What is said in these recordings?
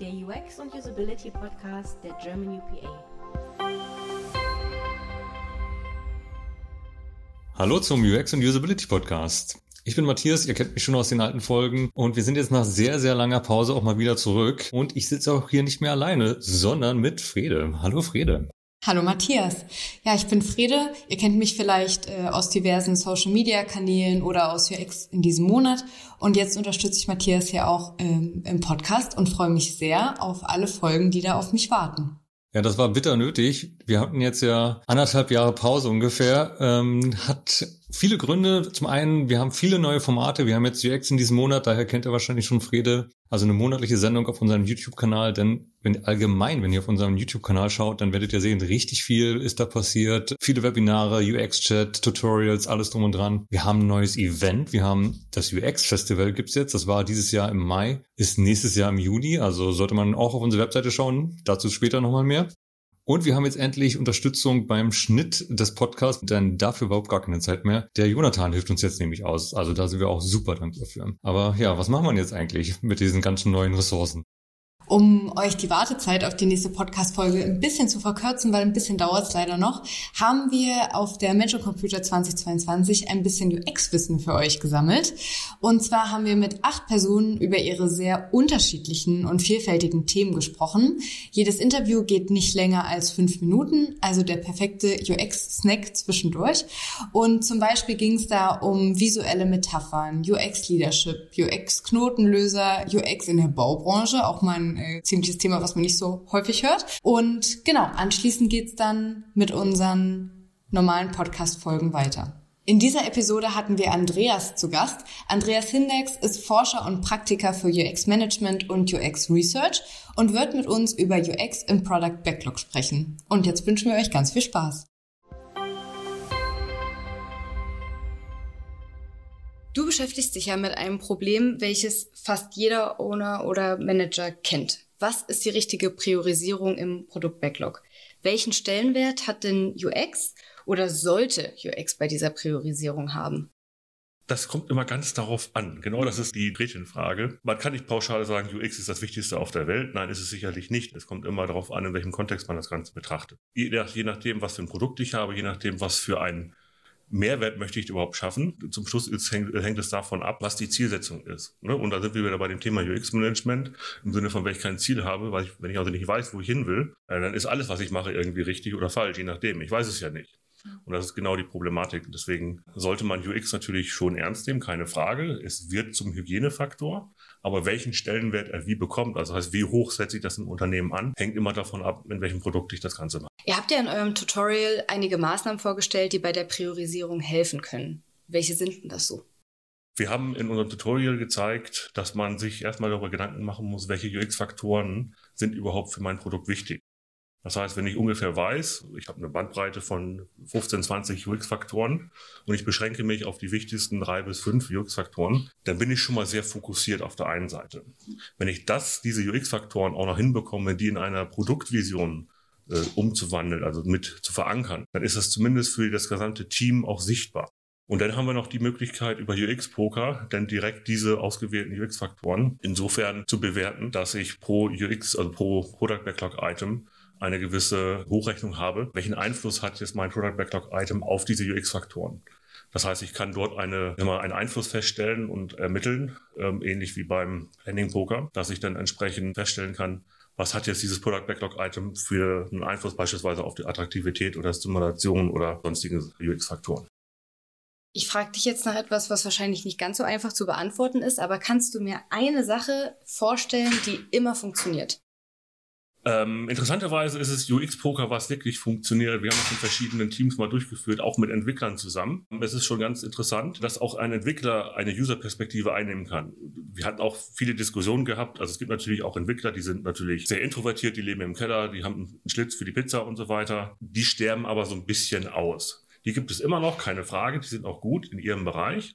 der UX und Usability Podcast der German UPA. Hallo zum UX und Usability Podcast. Ich bin Matthias, ihr kennt mich schon aus den alten Folgen und wir sind jetzt nach sehr, sehr langer Pause auch mal wieder zurück und ich sitze auch hier nicht mehr alleine, sondern mit Frede. Hallo Frede. Hallo Matthias. Ja, ich bin Frede. Ihr kennt mich vielleicht äh, aus diversen Social Media Kanälen oder aus UX in diesem Monat. Und jetzt unterstütze ich Matthias hier auch ähm, im Podcast und freue mich sehr auf alle Folgen, die da auf mich warten. Ja, das war bitter nötig. Wir hatten jetzt ja anderthalb Jahre Pause ungefähr. Ähm, hat viele Gründe. Zum einen, wir haben viele neue Formate. Wir haben jetzt UX in diesem Monat, daher kennt ihr wahrscheinlich schon Frede. Also eine monatliche Sendung auf unserem YouTube-Kanal. Denn wenn allgemein, wenn ihr auf unserem YouTube-Kanal schaut, dann werdet ihr sehen, richtig viel ist da passiert. Viele Webinare, UX-Chat, Tutorials, alles drum und dran. Wir haben ein neues Event. Wir haben das UX-Festival gibt's jetzt. Das war dieses Jahr im Mai, ist nächstes Jahr im Juni. Also sollte man auch auf unsere Webseite schauen. Dazu später nochmal mehr. Und wir haben jetzt endlich Unterstützung beim Schnitt des Podcasts, denn dafür überhaupt gar keine Zeit mehr. Der Jonathan hilft uns jetzt nämlich aus. Also da sind wir auch super dankbar für. Aber ja, was machen wir jetzt eigentlich mit diesen ganzen neuen Ressourcen? Um euch die Wartezeit auf die nächste Podcast-Folge ein bisschen zu verkürzen, weil ein bisschen dauert es leider noch, haben wir auf der Metro Computer 2022 ein bisschen UX-Wissen für euch gesammelt. Und zwar haben wir mit acht Personen über ihre sehr unterschiedlichen und vielfältigen Themen gesprochen. Jedes Interview geht nicht länger als fünf Minuten, also der perfekte UX-Snack zwischendurch. Und zum Beispiel ging es da um visuelle Metaphern, UX-Leadership, UX-Knotenlöser, UX in der Baubranche, auch mal ein äh, ziemliches Thema, was man nicht so häufig hört. Und genau, anschließend geht's dann mit unseren normalen Podcast-Folgen weiter. In dieser Episode hatten wir Andreas zu Gast. Andreas Hindex ist Forscher und Praktiker für UX Management und UX Research und wird mit uns über UX im Product Backlog sprechen. Und jetzt wünschen wir euch ganz viel Spaß. Du beschäftigst dich ja mit einem Problem, welches fast jeder Owner oder Manager kennt. Was ist die richtige Priorisierung im Produkt-Backlog? Welchen Stellenwert hat denn UX oder sollte UX bei dieser Priorisierung haben? Das kommt immer ganz darauf an. Genau das ist die Gretchenfrage. Man kann nicht pauschal sagen, UX ist das Wichtigste auf der Welt. Nein, ist es sicherlich nicht. Es kommt immer darauf an, in welchem Kontext man das Ganze betrachtet. Je, je nachdem, was für ein Produkt ich habe, je nachdem, was für ein Mehrwert möchte ich überhaupt schaffen? Zum Schluss ist, hängt, hängt, es davon ab, was die Zielsetzung ist. Ne? Und da sind wir wieder bei dem Thema UX-Management, im Sinne von, wenn ich kein Ziel habe, weil ich, wenn ich also nicht weiß, wo ich hin will, äh, dann ist alles, was ich mache, irgendwie richtig oder falsch, je nachdem. Ich weiß es ja nicht. Und das ist genau die Problematik. Deswegen sollte man UX natürlich schon ernst nehmen, keine Frage. Es wird zum Hygienefaktor. Aber welchen Stellenwert er wie bekommt, also heißt, wie hoch setze ich das im Unternehmen an, hängt immer davon ab, in welchem Produkt ich das Ganze mache. Ihr habt ja in eurem Tutorial einige Maßnahmen vorgestellt, die bei der Priorisierung helfen können. Welche sind denn das so? Wir haben in unserem Tutorial gezeigt, dass man sich erstmal darüber Gedanken machen muss, welche UX-Faktoren sind überhaupt für mein Produkt wichtig. Das heißt, wenn ich ungefähr weiß, ich habe eine Bandbreite von 15, 20 UX-Faktoren und ich beschränke mich auf die wichtigsten drei bis fünf UX-Faktoren, dann bin ich schon mal sehr fokussiert auf der einen Seite. Wenn ich das, diese UX-Faktoren auch noch hinbekomme, die in einer Produktvision äh, umzuwandeln, also mit zu verankern, dann ist das zumindest für das gesamte Team auch sichtbar. Und dann haben wir noch die Möglichkeit, über UX-Poker dann direkt diese ausgewählten UX-Faktoren insofern zu bewerten, dass ich pro UX, also pro Product Backlog Item eine gewisse Hochrechnung habe, welchen Einfluss hat jetzt mein Product Backlog Item auf diese UX-Faktoren. Das heißt, ich kann dort eine, immer einen Einfluss feststellen und ermitteln, ähm, ähnlich wie beim Planning Poker, dass ich dann entsprechend feststellen kann, was hat jetzt dieses Product Backlog Item für einen Einfluss beispielsweise auf die Attraktivität oder Stimulation oder sonstige UX-Faktoren. Ich frage dich jetzt nach etwas, was wahrscheinlich nicht ganz so einfach zu beantworten ist, aber kannst du mir eine Sache vorstellen, die immer funktioniert? Ähm, interessanterweise ist es UX-Poker, was wirklich funktioniert. Wir haben das in verschiedenen Teams mal durchgeführt, auch mit Entwicklern zusammen. Es ist schon ganz interessant, dass auch ein Entwickler eine User-Perspektive einnehmen kann. Wir hatten auch viele Diskussionen gehabt. Also es gibt natürlich auch Entwickler, die sind natürlich sehr introvertiert, die leben im Keller, die haben einen Schlitz für die Pizza und so weiter. Die sterben aber so ein bisschen aus. Die gibt es immer noch, keine Frage. Die sind auch gut in ihrem Bereich.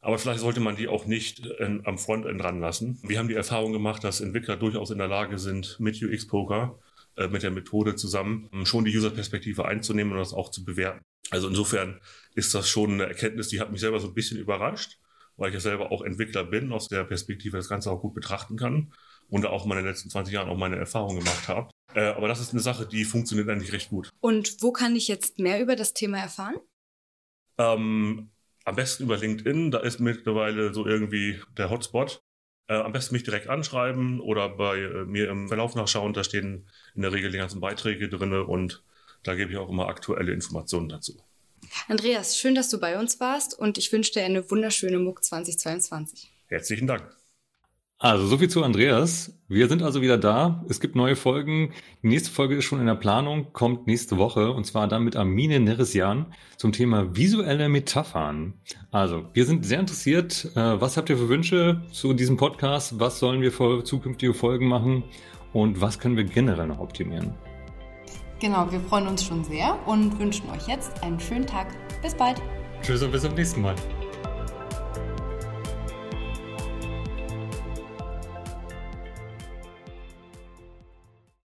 Aber vielleicht sollte man die auch nicht in, am Frontend ranlassen. Wir haben die Erfahrung gemacht, dass Entwickler durchaus in der Lage sind, mit UX-Poker, äh, mit der Methode zusammen, schon die User-Perspektive einzunehmen und das auch zu bewerten. Also insofern ist das schon eine Erkenntnis, die hat mich selber so ein bisschen überrascht, weil ich ja selber auch Entwickler bin, aus der Perspektive das Ganze auch gut betrachten kann. und auch in meinen letzten 20 Jahren auch meine Erfahrungen gemacht habe. Äh, aber das ist eine Sache, die funktioniert eigentlich recht gut. Und wo kann ich jetzt mehr über das Thema erfahren? Ähm, am besten über LinkedIn, da ist mittlerweile so irgendwie der Hotspot. Äh, am besten mich direkt anschreiben oder bei äh, mir im Verlauf nachschauen. Da stehen in der Regel die ganzen Beiträge drin und da gebe ich auch immer aktuelle Informationen dazu. Andreas, schön, dass du bei uns warst und ich wünsche dir eine wunderschöne MUC 2022. Herzlichen Dank. Also so viel zu Andreas. Wir sind also wieder da. Es gibt neue Folgen. Die nächste Folge ist schon in der Planung, kommt nächste Woche und zwar dann mit Armine Neresian zum Thema visuelle Metaphern. Also wir sind sehr interessiert. Äh, was habt ihr für Wünsche zu diesem Podcast? Was sollen wir für zukünftige Folgen machen? Und was können wir generell noch optimieren? Genau, wir freuen uns schon sehr und wünschen euch jetzt einen schönen Tag. Bis bald. Tschüss und bis zum nächsten Mal.